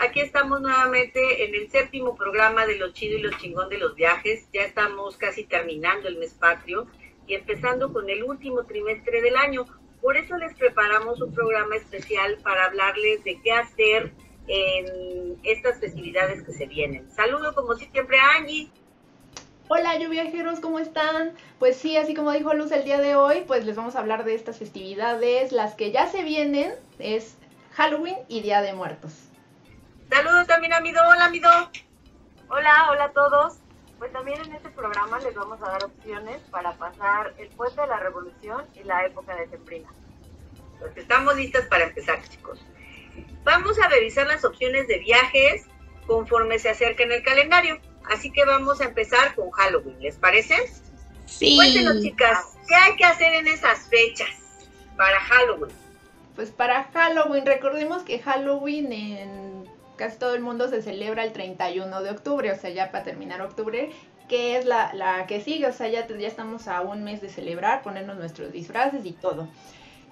aquí estamos nuevamente en el séptimo programa de Lo Chido y Lo Chingón de los Viajes. Ya estamos casi terminando el mes patrio y empezando con el último trimestre del año. Por eso les preparamos un programa especial para hablarles de qué hacer en estas festividades que se vienen. Saludo como siempre a Angie. Hola, yo viajeros, ¿cómo están? Pues sí, así como dijo Luz el día de hoy, pues les vamos a hablar de estas festividades, las que ya se vienen, es Halloween y Día de Muertos. Saludos también a Mido. Hola, Mido. Hola, hola a todos. Pues también en este programa les vamos a dar opciones para pasar el puente de la Revolución y la época de Sembrina. Pues estamos listas para empezar, chicos. Vamos a revisar las opciones de viajes conforme se acerca en el calendario. Así que vamos a empezar con Halloween, ¿les parece? Sí. Cuéntenos, chicas, ¿qué hay que hacer en esas fechas para Halloween? Pues para Halloween, recordemos que Halloween en casi todo el mundo se celebra el 31 de octubre, o sea, ya para terminar octubre, que es la, la que sigue, o sea, ya, ya estamos a un mes de celebrar, ponernos nuestros disfraces y todo.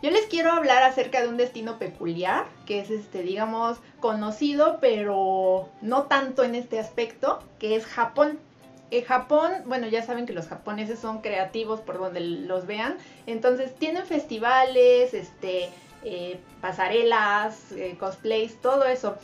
Yo les quiero hablar acerca de un destino peculiar, que es este, digamos, conocido, pero no tanto en este aspecto, que es Japón. Japón, bueno, ya saben que los japoneses son creativos por donde los vean, entonces tienen festivales, este, eh, pasarelas, eh, cosplays, todo eso.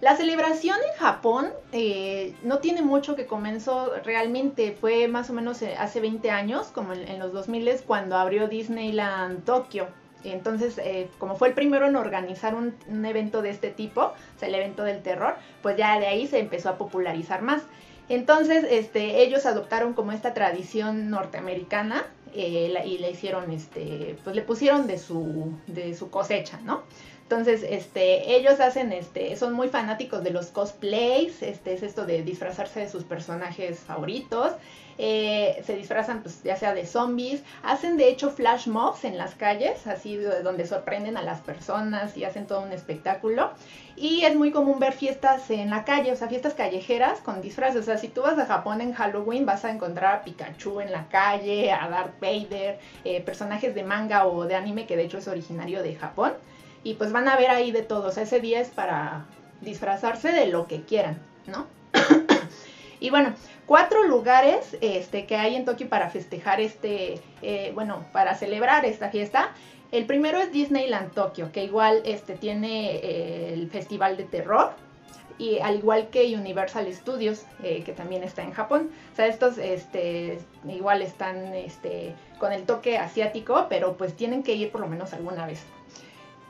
La celebración en Japón eh, no tiene mucho que comenzó realmente, fue más o menos hace 20 años, como en, los 2000 cuando abrió Disneyland Tokio. Entonces, como fue el primero en organizar un, evento de este tipo, o sea, el evento del terror, pues ya de ahí se empezó a popularizar más. Entonces, este, ellos adoptaron como esta tradición norteamericana eh, y le hicieron, este, pues le pusieron de su, de su cosecha, ¿no? Entonces, este, ellos hacen, este, son muy fanáticos de los cosplays, este, es esto de disfrazarse de sus personajes favoritos, eh, se disfrazan pues ya sea de zombies, hacen de hecho flash mobs en las calles, así donde sorprenden a las personas y hacen todo un espectáculo. Y es muy común ver fiestas en la calle, o sea, fiestas callejeras con disfraces. O sea, si tú vas a Japón en Halloween vas a encontrar a Pikachu en la calle, a Darth Vader, eh, personajes de manga o de anime que de hecho es originario de Japón. Y pues van a ver ahí de todo, o sea, ese día es para disfrazarse de lo que quieran, ¿no? y bueno, cuatro lugares este, que hay en Tokio para festejar este, eh, bueno, para celebrar esta fiesta. El primero es Disneyland Tokio, que igual este, tiene eh, el festival de terror, y al igual que Universal Studios, eh, que también está en Japón. O sea, estos este, igual están este, con el toque asiático, pero pues tienen que ir por lo menos alguna vez.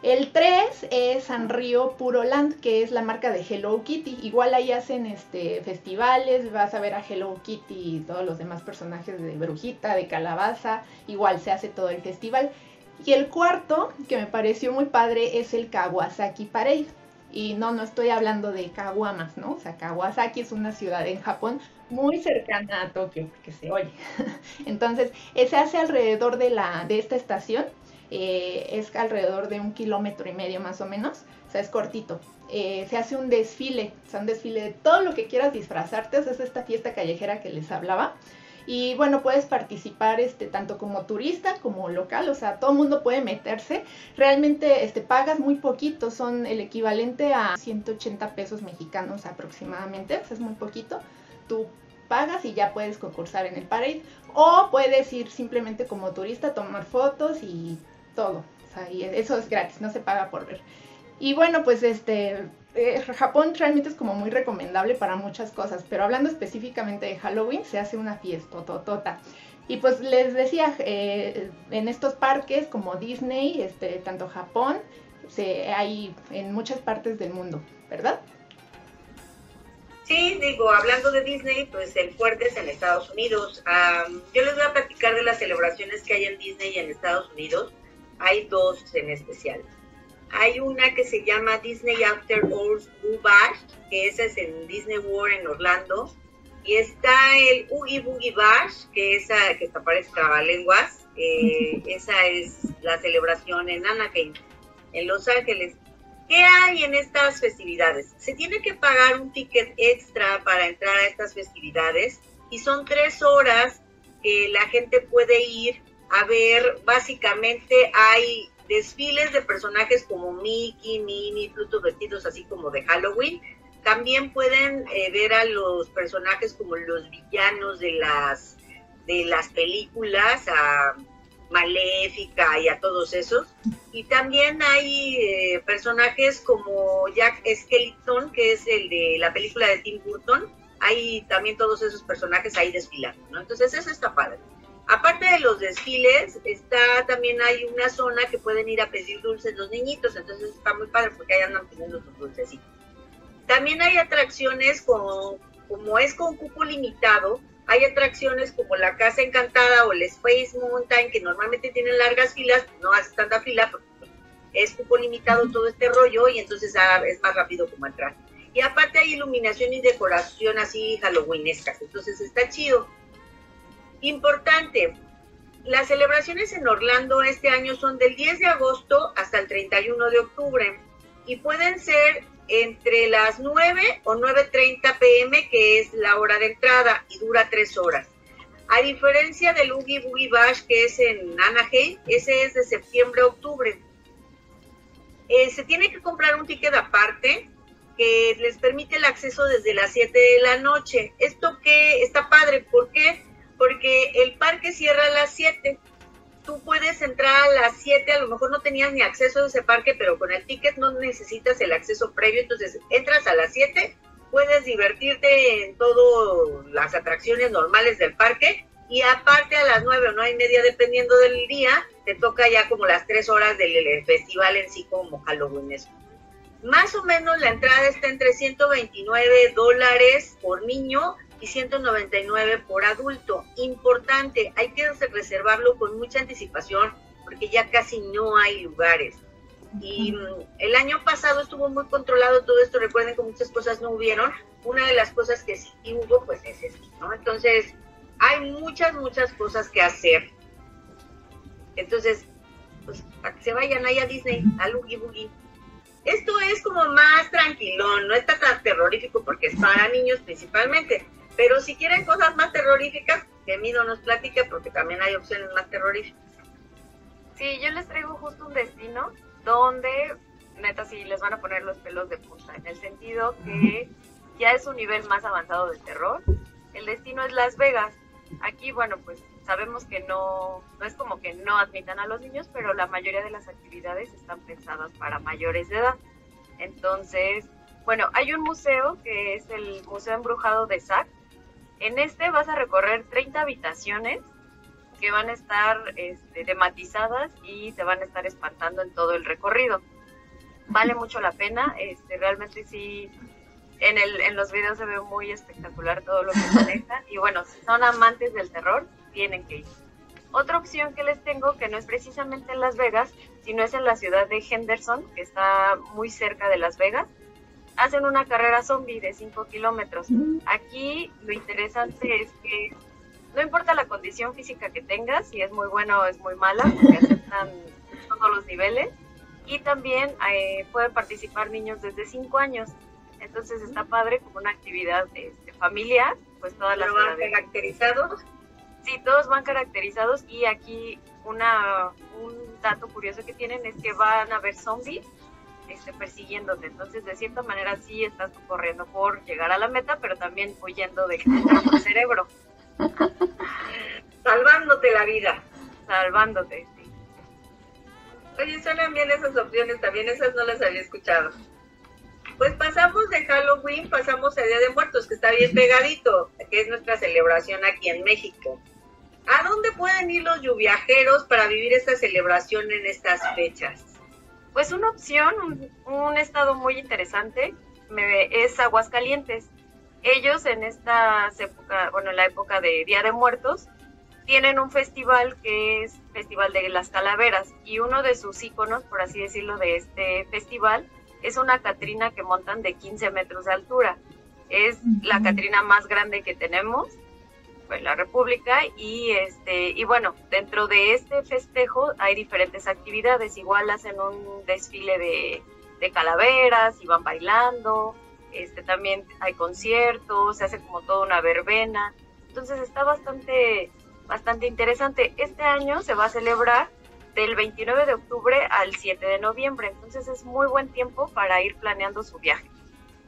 El 3 es Sanrio Puro Land, que es la marca de Hello Kitty. Igual ahí hacen este, festivales, vas a ver a Hello Kitty y todos los demás personajes de Brujita, de Calabaza. Igual se hace todo el festival. Y el cuarto, que me pareció muy padre, es el Kawasaki Parade. Y no, no estoy hablando de Kawamas, ¿no? O sea, Kawasaki es una ciudad en Japón muy cercana a Tokio, porque se oye. Entonces, se hace alrededor de, la, de esta estación eh, es alrededor de un kilómetro y medio más o menos, o sea, es cortito. Eh, se hace un desfile, o sea, un desfile de todo lo que quieras disfrazarte, o sea, es esta fiesta callejera que les hablaba. Y bueno, puedes participar este, tanto como turista como local, o sea, todo el mundo puede meterse. Realmente este, pagas muy poquito, son el equivalente a 180 pesos mexicanos aproximadamente, o sea, es muy poquito. Tú pagas y ya puedes concursar en el parade. O puedes ir simplemente como turista, tomar fotos y todo. O sea, y eso es gratis, no se paga por ver. Y bueno, pues este, eh, Japón realmente es como muy recomendable para muchas cosas, pero hablando específicamente de Halloween, se hace una fiesta totota. Y pues les decía, eh, en estos parques como Disney, este, tanto Japón, se, hay en muchas partes del mundo, ¿verdad? Sí, digo, hablando de Disney, pues el fuerte es en Estados Unidos. yo les voy a platicar de las celebraciones que hay en Disney en Estados Unidos hay dos en especial. Hay una que se llama Disney After Hours Boo Bash, que esa es en Disney World en Orlando. Y está el Oogie Boogie Bash, que esa que aparece trabalenguas. Eh, esa es la celebración en Anaheim, en Los Ángeles. ¿Qué hay en estas festividades? Se tiene que pagar un ticket extra para entrar a estas festividades y son tres horas que la gente puede ir a ver, básicamente hay desfiles de personajes como Mickey, Minnie, Pluto vestidos así como de Halloween. También pueden eh, ver a los personajes como los villanos de las, de las películas, a Maléfica y a todos esos. Y también hay eh, personajes como Jack Skellington, que es el de la película de Tim Burton. Hay también todos esos personajes ahí desfilando, ¿no? Entonces eso está padre. Aparte de los desfiles, está también hay una zona que pueden ir a pedir dulces los niñitos, entonces está muy padre porque ahí andan pidiendo sus dulcecitos. También hay atracciones con, como es con cupo limitado, hay atracciones como la Casa Encantada o el Space Mountain que normalmente tienen largas filas, no hace tanta fila, porque es cupo limitado todo este rollo y entonces ah, es más rápido como entrar. Y aparte hay iluminación y decoración así halloweenescas, entonces está chido. Importante, las celebraciones en Orlando este año son del 10 de agosto hasta el 31 de octubre y pueden ser entre las 9 o 9.30 pm, que es la hora de entrada y dura 3 horas. A diferencia del Oogie Boogie Bash, que es en Anaheim, ese es de septiembre a octubre. Eh, se tiene que comprar un ticket aparte que les permite el acceso desde las 7 de la noche. Esto que está padre, ¿por qué? Porque el parque cierra a las 7. Tú puedes entrar a las 7, a lo mejor no tenías ni acceso a ese parque, pero con el ticket no necesitas el acceso previo, entonces entras a las 7, puedes divertirte en todas las atracciones normales del parque y aparte a las 9 o 9 y media, dependiendo del día, te toca ya como las 3 horas del festival en sí como Halloween. Más o menos la entrada está entre 129 dólares por niño 199 por adulto. Importante, hay que reservarlo con mucha anticipación porque ya casi no hay lugares. Y mm, el año pasado estuvo muy controlado todo esto, recuerden que muchas cosas no hubieron. Una de las cosas que sí hubo, pues es esto, ¿no? Entonces, hay muchas, muchas cosas que hacer. Entonces, pues para que se vayan ahí a Disney, a Loogie Boogie. Esto es como más tranquilón, no está tan terrorífico porque es para niños principalmente. Pero si quieren cosas más terroríficas, que Mido nos platique porque también hay opciones más terroríficas. Sí, yo les traigo justo un destino donde, neta, sí les van a poner los pelos de punta, en el sentido que ya es un nivel más avanzado de terror. El destino es Las Vegas. Aquí, bueno, pues sabemos que no, no es como que no admitan a los niños, pero la mayoría de las actividades están pensadas para mayores de edad. Entonces, bueno, hay un museo que es el Museo Embrujado de Sac, en este vas a recorrer 30 habitaciones que van a estar este, tematizadas y te van a estar espantando en todo el recorrido. Vale mucho la pena, este, realmente sí, en, el, en los videos se ve muy espectacular todo lo que maneja y bueno, si son amantes del terror, tienen que ir. Otra opción que les tengo, que no es precisamente en Las Vegas, sino es en la ciudad de Henderson, que está muy cerca de Las Vegas hacen una carrera zombie de 5 kilómetros. Aquí lo interesante es que no importa la condición física que tengas, si es muy buena o es muy mala, porque aceptan todos los niveles. Y también eh, pueden participar niños desde 5 años. Entonces está padre como una actividad este, familiar, pues todas las van caracterizados? Sí, todos van caracterizados y aquí una, un dato curioso que tienen es que van a ver zombies este, persiguiéndote. Entonces, de cierta manera, sí estás corriendo por llegar a la meta, pero también huyendo de tu cerebro. Salvándote la vida. Salvándote, sí. Oye, suenan bien esas opciones, también esas no las había escuchado. Pues pasamos de Halloween, pasamos a Día de Muertos, que está bien pegadito, que es nuestra celebración aquí en México. ¿A dónde pueden ir los lluviajeros para vivir esta celebración en estas fechas? Pues una opción, un, estado muy interesante es Aguascalientes. Ellos en esta época, bueno, en la época de Día de Muertos, tienen un festival que es Festival de las Calaveras y uno de sus íconos, por así decirlo, de este festival es una Catrina que montan de 15 metros de altura. Es la Catrina más grande que tenemos pues, la República y este y bueno dentro de este festejo hay diferentes actividades igual hacen un desfile de, calaveras y van bailando este también hay conciertos se hace como toda una verbena entonces está bastante bastante interesante este año se va a celebrar del 29 de octubre al 7 de noviembre. Entonces es muy buen tiempo para ir planeando su viaje.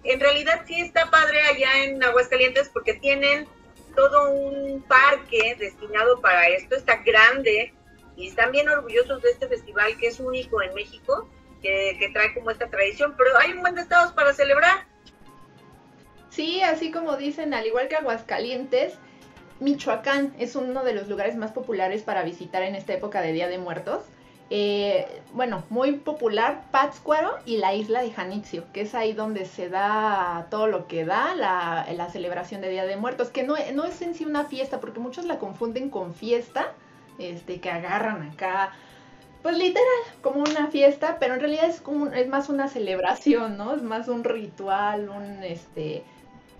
En realidad sí está padre allá en Aguascalientes porque tienen todo un parque destinado para esto, está grande y están bien orgullosos de este festival que es único en México, que, que trae como esta tradición, pero hay un buen de estados para celebrar. Sí, así como dicen, al igual que Aguascalientes, Michoacán es uno de los lugares más populares para visitar en esta época de Día de Muertos. Eh, bueno, muy popular Pátzcuaro y la isla de Janitzio, que es ahí donde se da todo lo que da la, celebración de Día de Muertos, que no, no, es en sí una fiesta, porque muchos la confunden con fiesta, este, que agarran acá, pues literal, como una fiesta, pero en realidad es, como, es más una celebración, ¿no? Es más un ritual, un, este,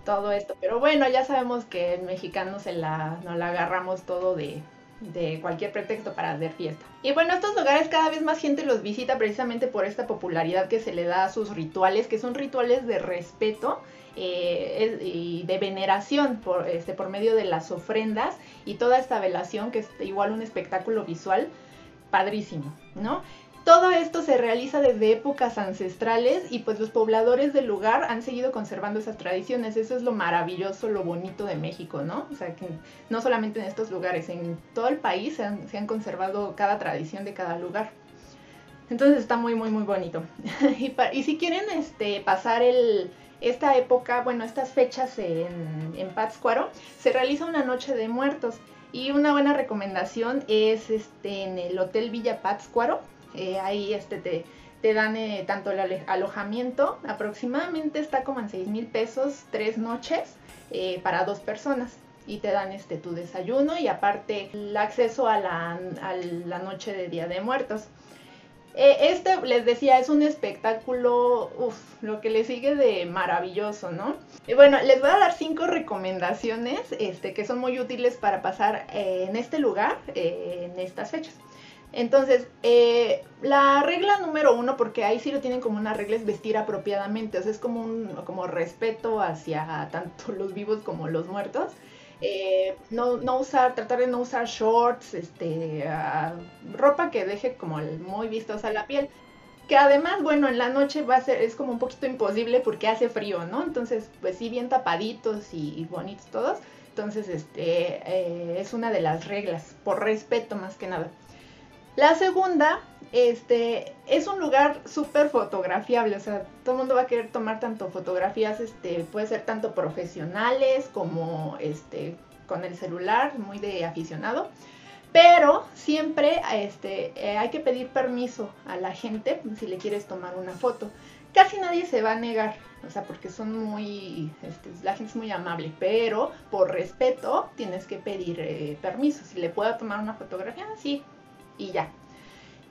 todo esto. Pero bueno, ya sabemos que en mexicanos se nos la agarramos todo de, de cualquier pretexto para hacer fiesta. Y bueno, estos lugares cada vez más gente los visita precisamente por esta popularidad que se le da a sus rituales, que son rituales de respeto eh, y de veneración por, este, por medio de las ofrendas y toda esta velación que es igual un espectáculo visual padrísimo, ¿no? Todo esto se realiza desde épocas ancestrales y pues los pobladores del lugar han seguido conservando esas tradiciones. Eso es lo maravilloso, lo bonito de México, ¿no? O sea, que no solamente en estos lugares, en todo el país se han, conservado cada tradición de cada lugar. Entonces está muy, muy, muy bonito. y, si quieren este, pasar el, esta época, bueno, estas fechas en, en Pátzcuaro, se realiza una noche de muertos. Y una buena recomendación es este, en el Hotel Villa Pátzcuaro eh, ahí este, te, dan eh, tanto el alojamiento, aproximadamente está como en 6 mil pesos tres noches eh, para dos personas. Y te dan este tu desayuno y aparte el acceso a la, a la noche de Día de Muertos. este, les decía, es un espectáculo, uff, lo que le sigue de maravilloso, ¿no? Y bueno, les voy a dar cinco recomendaciones este, que son muy útiles para pasar en este lugar en estas fechas. Entonces, eh, la regla número uno, porque ahí sí lo tienen como una regla, es vestir apropiadamente, o sea, es como un como respeto hacia tanto los vivos como los muertos. Eh, no, no, usar, tratar de no usar shorts, este, uh, ropa que deje como muy vistosa la piel. Que además, bueno, en la noche va a ser, es como un poquito imposible porque hace frío, ¿no? Entonces, pues sí, bien tapaditos y, bonitos todos. Entonces, este, eh, es una de las reglas, por respeto más que nada. La segunda, este, es un lugar súper fotografiable, o sea, todo el mundo va a querer tomar tanto fotografías, este, puede ser tanto profesionales como, este, con el celular, muy de aficionado. Pero siempre este, eh, hay que pedir permiso a la gente si le quieres tomar una foto. Casi nadie se va a negar, o sea, porque son muy, este, la gente es muy amable, pero por respeto tienes que pedir eh, permiso. Si le puedo tomar una fotografía, sí, y ya.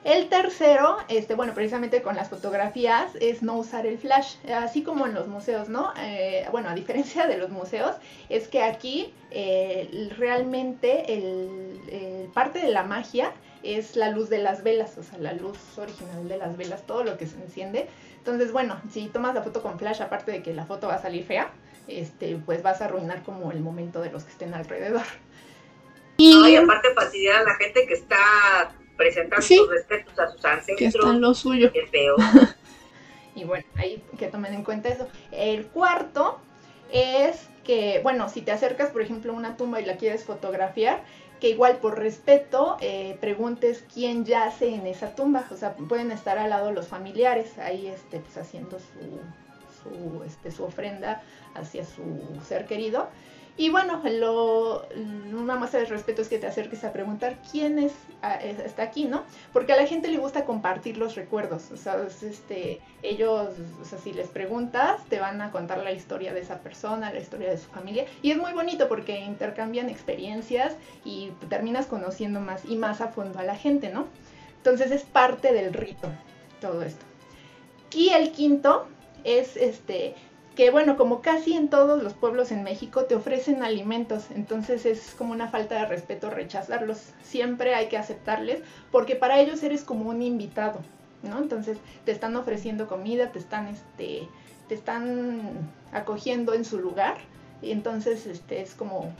El tercero, este, bueno, precisamente con las fotografías, es no usar el flash, así como en los museos, ¿no? Eh, bueno, a diferencia de los museos, es que aquí eh, realmente el, parte de la magia es la luz de las velas, o sea, la luz original de las velas, todo lo que se enciende. Entonces, bueno, si tomas la foto con flash, aparte de que la foto va a salir fea, este, pues vas a arruinar como el momento de los que estén alrededor. Y, aparte fastidiar a la gente que está presentando sus respetos a sus ancestros. Que están lo suyo. Qué feo. y bueno, ahí que tomen en cuenta eso. El cuarto es que, bueno, si te acercas, por ejemplo, a una tumba y la quieres fotografiar, que igual por respeto eh, preguntes quién yace en esa tumba. O sea, pueden estar al lado los familiares ahí este, pues, haciendo su, su, este, su ofrenda hacia su ser querido. Y bueno, lo, una muestra de respeto es que te acerques a preguntar quién es, está aquí, ¿no? Porque a la gente le gusta compartir los recuerdos. O sea, este, ellos, o sea, si les preguntas, te van a contar la historia de esa persona, la historia de su familia. Y es muy bonito porque intercambian experiencias y terminas conociendo más y más a fondo a la gente, ¿no? Entonces es parte del rito todo esto. Y el quinto es este que bueno, como casi en todos los pueblos en México te ofrecen alimentos, entonces es como una falta de respeto rechazarlos. Siempre hay que aceptarles porque para ellos eres como un invitado, ¿no? Entonces te están ofreciendo comida, te están este te están acogiendo en su lugar y entonces este es como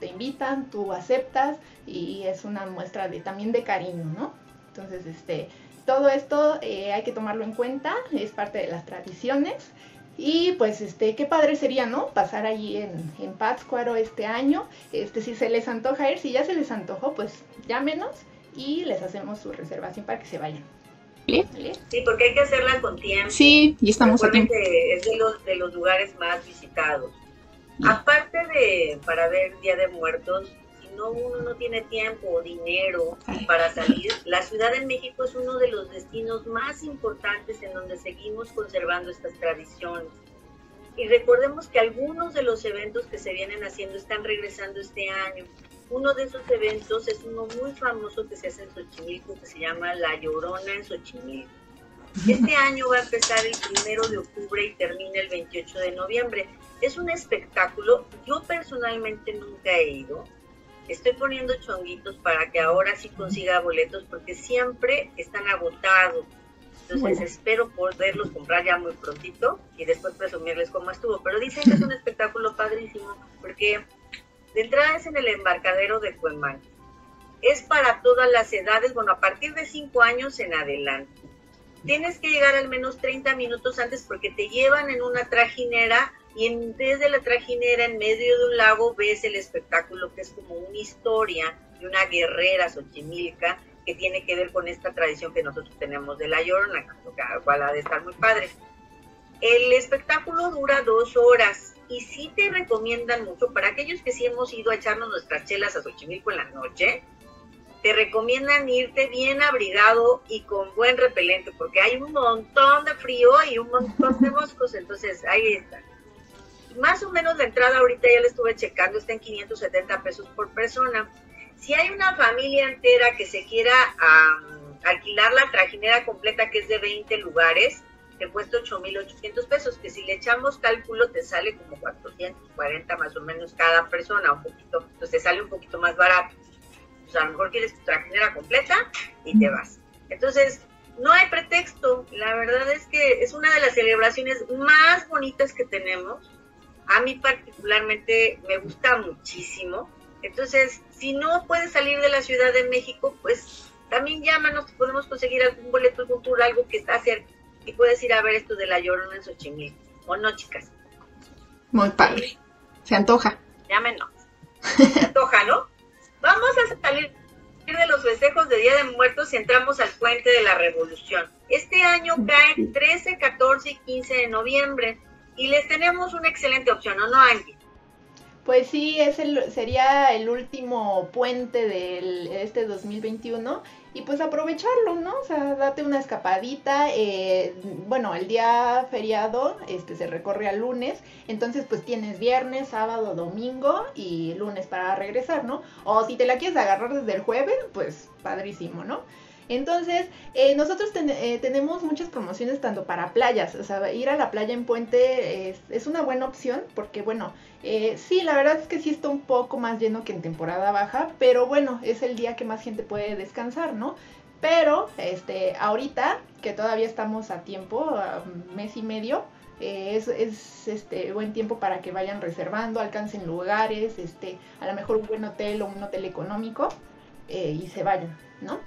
te invitan, tú aceptas y es una muestra de también de cariño, ¿no? Entonces, este, todo esto eh, hay que tomarlo en cuenta, es parte de las tradiciones. Y pues este, qué padre sería, ¿no? Pasar allí en, en Pátzcuaro este año. Este, si se les antoja ir, si ya se les antojó, pues llámenos y les hacemos su reservación para que se vayan. Sí, porque hay que hacerla con tiempo. Sí, y estamos aquí. es de los, de los lugares más visitados. Aparte de para ver Día de Muertos, no uno no tiene tiempo o dinero para salir, la Ciudad de México es uno de los destinos más importantes en donde seguimos conservando estas tradiciones. Y recordemos que algunos de los eventos que se vienen haciendo están regresando este año. Uno de esos eventos es uno muy famoso que se hace en Xochimilco que se llama La Llorona en Xochimilco. Este año va a empezar el primero de octubre y termina el 28 de noviembre. Es un espectáculo, yo personalmente nunca he ido. Estoy poniendo chonguitos para que ahora sí consiga boletos porque siempre están agotados. Entonces espero poderlos comprar ya muy prontito y después presumirles cómo estuvo. Pero dicen que es un espectáculo padrísimo porque de entrada es en el embarcadero de Cuemán. Es para todas las edades, bueno, a partir de 5 años en adelante. Tienes que llegar al menos 30 minutos antes porque te llevan en una trajinera y desde la trajinera en medio de un lago ves el espectáculo que es como una historia de una guerrera xochimilca que tiene que ver con esta tradición que nosotros tenemos de la llorona, lo cual ha de estar muy padre. El espectáculo dura dos horas y sí te recomiendan mucho, para aquellos que sí hemos ido a echarnos nuestras chelas a Xochimilco en la noche, te recomiendan irte bien abrigado y con buen repelente, porque hay un montón de frío y un montón de moscos, entonces ahí está. Más o menos la entrada ahorita ya la estuve checando, está en 570 pesos por persona. Si hay una familia entera que se quiera alquilar la trajinera completa, que es de 20 lugares, te cuesta 8.800 pesos, que si le echamos cálculo te sale como 440 más o menos cada persona, un poquito, entonces te sale un poquito más barato. O sea, a lo mejor quieres tu trajinera completa y te vas. Entonces, no hay pretexto. La verdad es que es una de las celebraciones más bonitas que tenemos. A mí particularmente me gusta muchísimo. Entonces, si no puedes salir de la Ciudad de México, pues también llámanos, podemos conseguir algún boleto cultural, algo que está cerca y puedes ir a ver esto de la Llorona en Xochimilco. ¿O no, chicas? Muy padre. Se antoja. Llámenos. Se antoja, ¿no? Vamos a salir de los festejos de Día de Muertos y entramos al puente de la Revolución. Este año cae 13, 14 y 15 de noviembre y les tenemos una excelente opción, ¿o no, Angie? Pues sí, es el, sería el último puente de este 2021 y pues aprovecharlo, ¿no? O sea, date una escapadita. Eh, bueno, el día feriado este, se recorre al lunes, entonces pues tienes viernes, sábado, domingo y lunes para regresar, ¿no? O si te la quieres agarrar desde el jueves, pues padrísimo, ¿no? Entonces, eh, nosotros eh, tenemos muchas promociones tanto para playas, o sea, ir a la playa en puente es, una buena opción porque, bueno, eh, sí, la verdad es que sí está un poco más lleno que en temporada baja, pero bueno, es el día que más gente puede descansar, ¿no? Pero, este, ahorita, que todavía estamos a tiempo, mes y medio, es, es, este buen tiempo para que vayan reservando, alcancen lugares, este, a lo mejor un buen hotel o un hotel económico y se vayan, ¿no?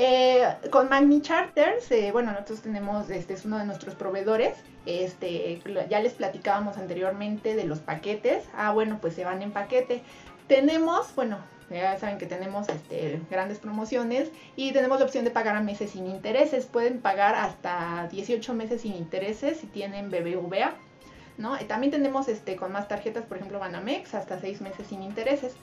Eh, con Magni Charters, eh, bueno, nosotros tenemos, este es uno de nuestros proveedores, este, ya les platicábamos anteriormente de los paquetes, ah, bueno, pues se van en paquete. Tenemos, bueno, ya saben que tenemos este, grandes promociones y tenemos la opción de pagar a meses sin intereses, pueden pagar hasta 18 meses sin intereses si tienen BBVA, ¿no? También tenemos este, con más tarjetas, por ejemplo, Banamex, hasta 6 meses sin intereses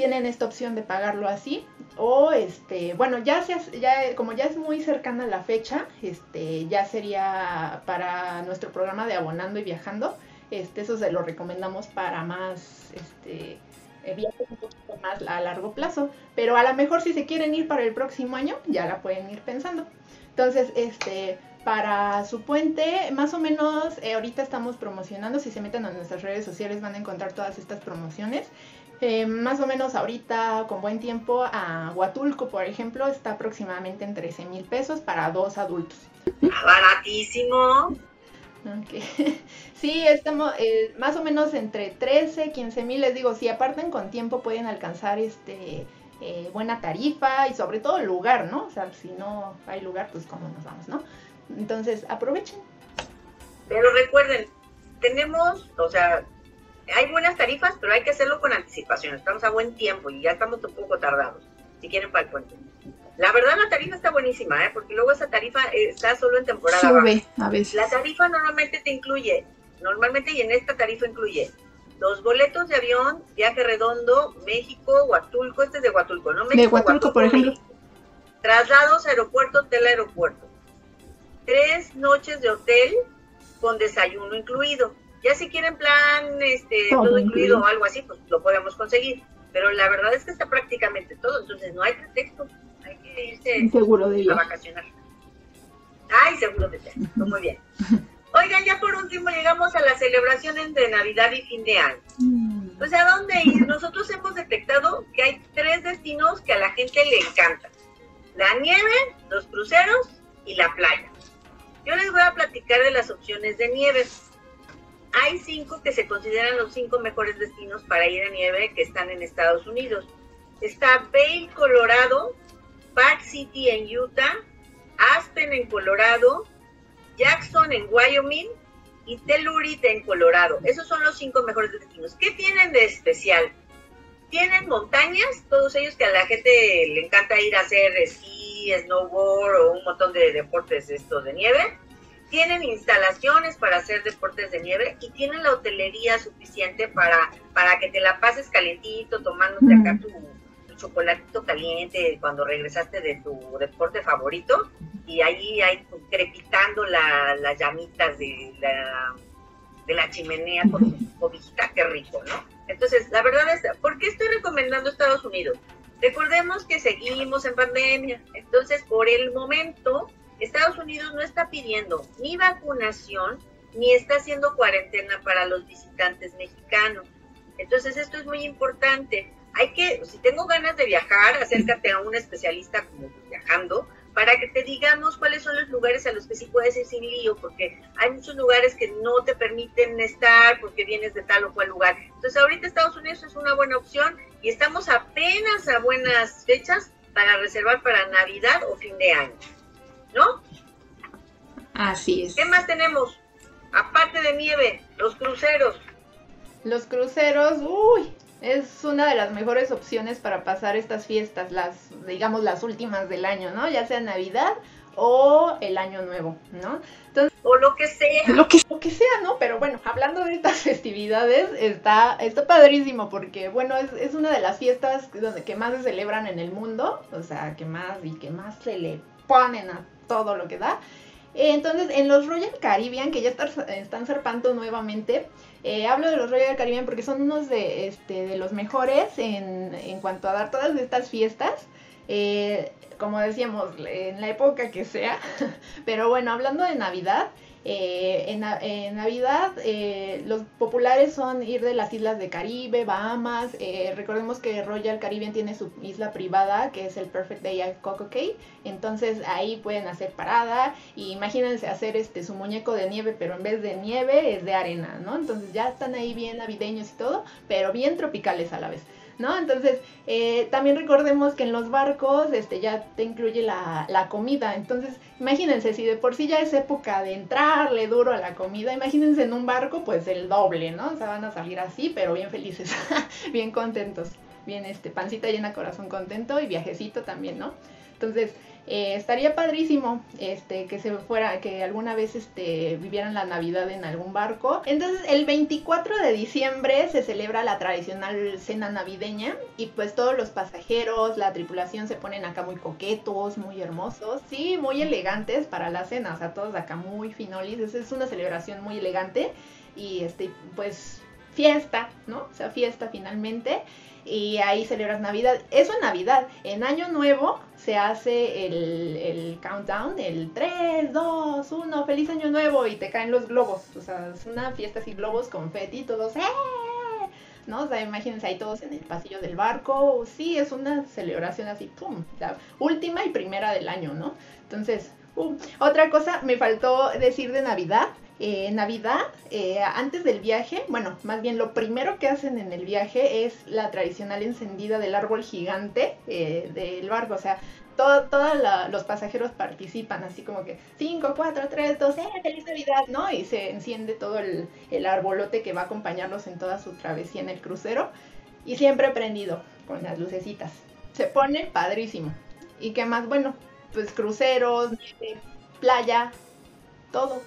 tienen esta opción de pagarlo así o este bueno ya ya como ya es muy cercana la fecha este ya sería para nuestro programa de abonando y viajando este eso se lo recomendamos para más este eh, viajes un poquito más a largo plazo pero a lo mejor si se quieren ir para el próximo año ya la pueden ir pensando entonces este para su puente, más o menos eh, ahorita estamos promocionando, si se meten a nuestras redes sociales van a encontrar todas estas promociones. Eh, más o menos ahorita, con buen tiempo, a Huatulco, por ejemplo, está aproximadamente en 13 mil pesos para dos adultos. Baratísimo. Sí, estamos eh, más o menos entre 13, 15 mil. Les digo, si aparten con tiempo pueden alcanzar este eh, buena tarifa y sobre todo lugar, ¿no? O sea, si no hay lugar, pues cómo nos vamos, ¿no? Entonces, aprovechen. Pero recuerden, tenemos, o sea, hay buenas tarifas, pero hay que hacerlo con anticipación. Estamos a buen tiempo y ya estamos un poco tardados, si quieren para el puente. La verdad la tarifa está buenísima, ¿eh? porque luego esa tarifa está solo en temporada. Sube a veces. La tarifa normalmente te incluye, normalmente y en esta tarifa incluye los boletos de avión, viaje redondo, México, Huatulco, este es de Huatulco, ¿no? México, de Huatulco, por ejemplo. México. Traslados, aeropuerto, hotel, aeropuerto. Tres noches de hotel con desayuno incluido. Ya si quieren plan, este, Todo todo, incluido. o algo así, pues lo podemos conseguir. Pero la verdad es que está prácticamente todo, entonces no hay pretexto. Hay que irse Seguro de a vacacionar. Ay, seguro de. Pues muy bien. Oigan, ya por último llegamos a las celebraciones de Navidad y fin de año. Mm. Pues a dónde ir. Nosotros hemos detectado que hay tres destinos que a la gente le encantan. La nieve, los cruceros y la playa. Yo les voy a platicar de las opciones de nieve. Hay cinco que se consideran los cinco mejores destinos para ir a nieve que están en Estados Unidos. Está Vail, Colorado, Park City en Utah, Aspen en Colorado, Jackson en Wyoming y Telluride en Colorado. Esos son los cinco mejores destinos. ¿Qué tienen de especial? Tienen montañas, todos ellos que a la gente le encanta ir a hacer esquí, snowboard o un montón de deportes estos de nieve. Tienen instalaciones para hacer deportes de nieve y tienen la hotelería suficiente para, para que te la pases calentito, tomándote acá tu, tu chocolatito caliente cuando regresaste de tu deporte favorito y ahí hay crepitando la- las llamitas de la, de la chimenea con tu cobijita, qué rico, ¿no? Entonces, la verdad es, ¿por qué estoy recomendando Estados Unidos? Recordemos que seguimos en pandemia, entonces por el momento Estados Unidos no está pidiendo ni vacunación ni está haciendo cuarentena para los visitantes mexicanos. Entonces esto es muy importante. Hay que, si tengo ganas de viajar, acércate a un especialista como viajando para que te digamos cuáles son los lugares a los que sí puedes ir sin lío, porque hay muchos lugares que no te permiten estar porque vienes de tal o cual lugar. Entonces ahorita Estados Unidos es una buena opción y estamos apenas a buenas fechas para reservar para Navidad o fin de año. ¿No? Así es. ¿Qué más tenemos? Aparte de nieve, los cruceros. Los cruceros, uy, es una de las mejores opciones para pasar estas fiestas, las, digamos, las últimas del año, ¿no? Ya sea Navidad o el Año Nuevo, ¿no? o lo que sea. Lo que Lo que sea, ¿no? Pero bueno, hablando de estas festividades, está, está padrísimo porque, bueno, es, es una de las fiestas donde, que más se celebran en el mundo, o sea, que más y que más se le ponen a todo lo que da. Eh, Entonces, en los Royal Caribbean, que ya están, zarpando nuevamente, eh, hablo de los Royal Caribbean porque son unos de, este, de los mejores en, en cuanto a dar todas estas fiestas. Eh, como decíamos, en la época que sea. Pero bueno, hablando de Navidad, eh, en, na- en Navidad eh, los populares son ir de las islas de Caribe, Bahamas. eh, recordemos que Royal Caribbean tiene su isla privada que es el Perfect Day at Coco Cay. Entonces ahí pueden hacer parada y imagínense hacer este su muñeco de nieve, pero en vez de nieve es de arena, ¿no? Entonces ya están ahí bien navideños y todo, pero bien tropicales a la vez. ¿No? Entonces, eh, también recordemos que en los barcos este, ya te incluye la, la comida. Entonces, imagínense, si de por sí ya es época de entrarle duro a la comida, imagínense en un barco, pues el doble, ¿no? O sea, van a salir así, pero bien felices, bien contentos, bien este, pancita llena, corazón contento y viajecito también, ¿no? Entonces, eh, estaría padrísimo este, que se fuera, que alguna vez este, vivieran la Navidad en algún barco. Entonces, el 24 de diciembre se celebra la tradicional cena navideña y pues todos los pasajeros, la tripulación se ponen acá muy coquetos, muy hermosos, sí, muy elegantes para la cena, o sea, todos acá muy finolis. Es, es una celebración muy elegante y este, pues fiesta, ¿no? O sea, fiesta finalmente y ahí celebras Navidad. Eso en Navidad. En Año Nuevo se hace el, el countdown, el 3, 2, 1, feliz Año Nuevo y te caen los globos. O sea, es una fiesta así, globos, confeti, todos, ¡eh! ¿No? O sea, imagínense ahí todos en el pasillo del barco. Sí, es una celebración así, ¡pum! La última y primera del año, ¿no? Entonces, ¡pum! Otra cosa, me faltó decir de Navidad. Eh, Navidad, eh, antes del viaje, bueno, más bien lo primero que hacen en el viaje es la tradicional encendida del árbol gigante eh, del barco, o sea, todos los pasajeros participan, así como que 5, 4, 3, 2, ¡eh, feliz Navidad! ¿no? Y se enciende todo el, el arbolote que va a acompañarlos en toda su travesía en el crucero y siempre prendido con las lucecitas. Se pone padrísimo. ¿Y qué más? Bueno, pues cruceros, playa, todo.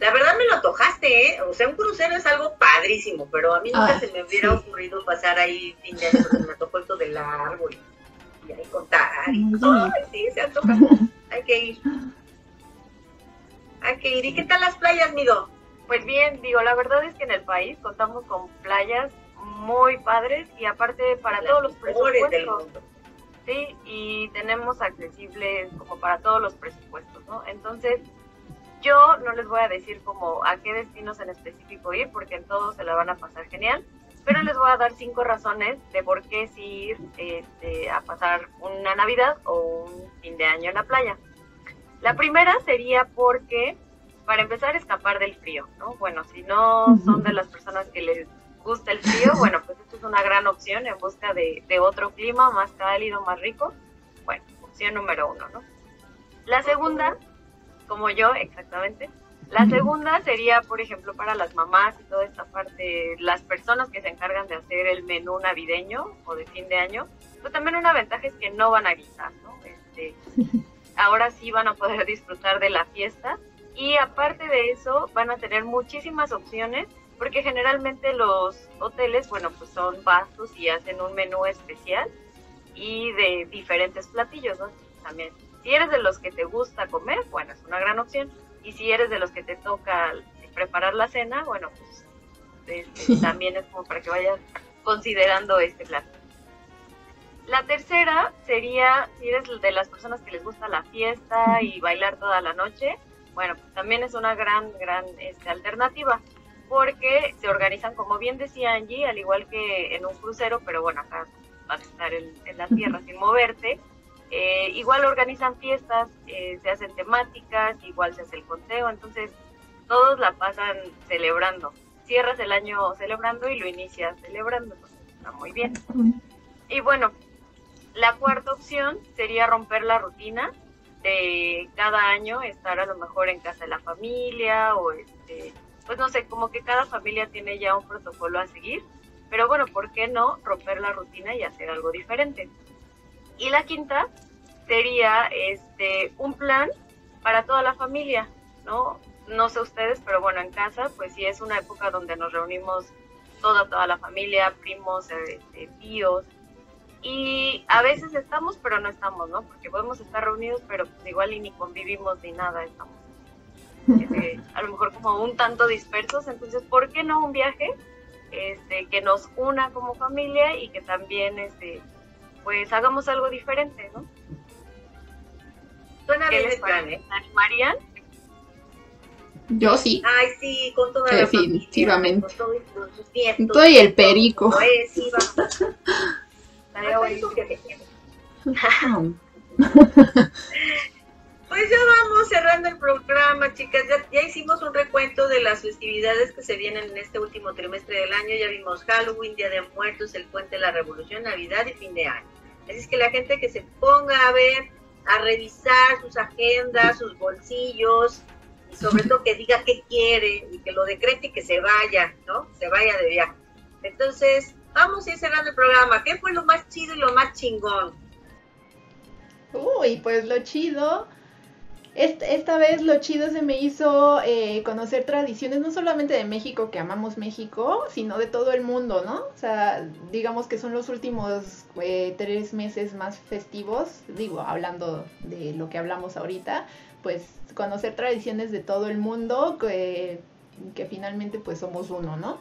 La verdad me lo antojaste, ¿eh? O sea, un crucero es algo padrísimo, pero a mí nunca se me hubiera sí. ocurrido pasar ahí fin de año porque me tocó esto del árbol y ahí contar. y-. Ay, sí, se antoja. Hay que ir. Hay que ir. ¿Y qué tal las playas, Mido? Pues bien, digo, la verdad es que en el país contamos con playas muy padres y aparte para todos los presupuestos. mundo. Sí, y tenemos accesibles como para todos los presupuestos, ¿no? Entonces, yo no les voy a decir como a qué destinos en específico ir, porque en todos se la van a pasar genial, pero les voy a dar cinco razones de por qué sí ir este, a pasar una Navidad o un fin de año en la playa. La primera sería porque, para empezar, escapar del frío, ¿no? Bueno, si no son de las personas que les gusta el frío, bueno, pues esto es una gran opción en busca de, de otro clima más cálido, más rico. Bueno, opción número uno, ¿no? La segunda, como yo, exactamente. La segunda sería, por ejemplo, para las mamás y toda esta parte, las personas que se encargan de hacer el menú navideño o de fin de año, pues también una ventaja es que no van a guisar, ¿no? Este, ahora sí van a poder disfrutar de la fiesta y aparte de eso van a tener muchísimas opciones porque generalmente los hoteles, bueno, pues son vastos y hacen un menú especial y de diferentes platillos, ¿no? También, si eres de los que te gusta comer, bueno, es una gran opción. Y si eres de los que te toca preparar la cena, bueno, pues este, también es como para que vayas considerando este plato. La tercera sería, si eres de las personas que les gusta la fiesta y bailar toda la noche, bueno, pues también es una gran, gran este, alternativa, porque se organizan, como bien decía Angie, al igual que en un crucero, pero bueno, acá vas a estar en, en la tierra sin moverte. Eh, igual organizan fiestas, eh, se hacen temáticas, igual se hace el conteo, entonces todos la pasan celebrando. Cierras el año celebrando y lo inicias celebrando, entonces está muy bien. Y bueno, la cuarta opción sería romper la rutina de cada año estar a lo mejor en casa de la familia o este, pues no sé, como que cada familia tiene ya un protocolo a seguir, pero bueno, ¿por qué no romper la rutina y hacer algo diferente? Y la quinta sería este un plan para toda la familia, ¿no? No sé ustedes, pero bueno, en casa pues sí es una época donde nos reunimos toda toda la familia, primos, este, tíos, y a veces estamos, pero no estamos, ¿no? Porque podemos estar reunidos, pero pues igual y ni convivimos ni nada, estamos este, a lo mejor como un tanto dispersos, entonces, ¿por qué no un viaje este, que nos una como familia y que también, este, pues, hagamos algo diferente, ¿no? Suena ¿Qué bien les el plan, parece? ¿eh? Yo sí. Ay, sí, con toda la familia. Definitivamente. Con todo y con sus nietos. Todo y el perico. Pues sí, vamos. Estaría buenísimo. Pues ya vamos cerrando el programa, chicas. Ya, ya hicimos un recuento de las festividades que se vienen en este último trimestre del año. Ya vimos Halloween, Día de Muertos, el Puente de la Revolución, Navidad y fin de año. Así es que la gente que se ponga a ver, a revisar sus agendas, sus bolsillos, y sobre todo que diga qué quiere y que lo decrete y que se vaya, ¿no? Se vaya de viaje. Entonces, vamos a ir cerrando el programa. ¿Qué fue lo más chido y lo más chingón? Uy, pues lo chido. Esta, vez lo chido se me hizo eh, conocer tradiciones no solamente de México, que amamos México, sino de todo el mundo, ¿no? O sea, digamos que son los últimos eh, tres meses más festivos, digo, hablando de lo que hablamos ahorita, pues conocer tradiciones de todo el mundo, que, que finalmente pues somos uno, ¿no?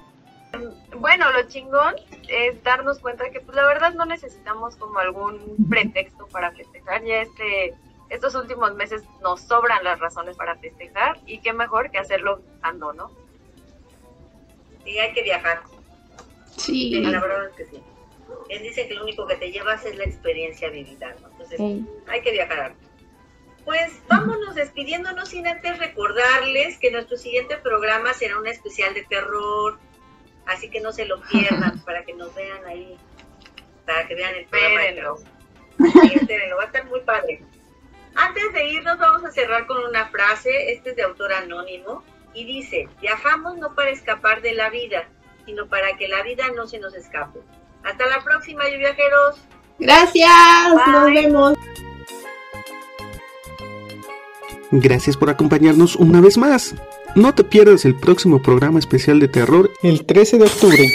Bueno, lo chingón es darnos cuenta que pues la verdad no necesitamos como algún pretexto para festejar. Ya este, estos últimos meses nos sobran las razones para festejar y qué mejor que hacerlo ando, ¿no? Sí, hay que viajar. Sí. Sí, la verdad es que sí. Él dice que lo único que te llevas es la experiencia vivida, ¿no? Entonces, Sí. hay que viajar. pues vámonos despidiéndonos sin antes recordarles que nuestro siguiente programa será un especial de terror. Así que no se lo pierdan para que nos vean ahí. Para que vean el programa. Sí, espérenlo, va a estar muy padre. Antes de irnos vamos a cerrar con una frase, este es de autor anónimo, y dice, viajamos no para escapar de la vida, sino para que la vida no se nos escape. Hasta la próxima, viajeros. Gracias, nos vemos. Gracias por acompañarnos una vez más. No te pierdas el próximo programa especial de terror el 13 de octubre.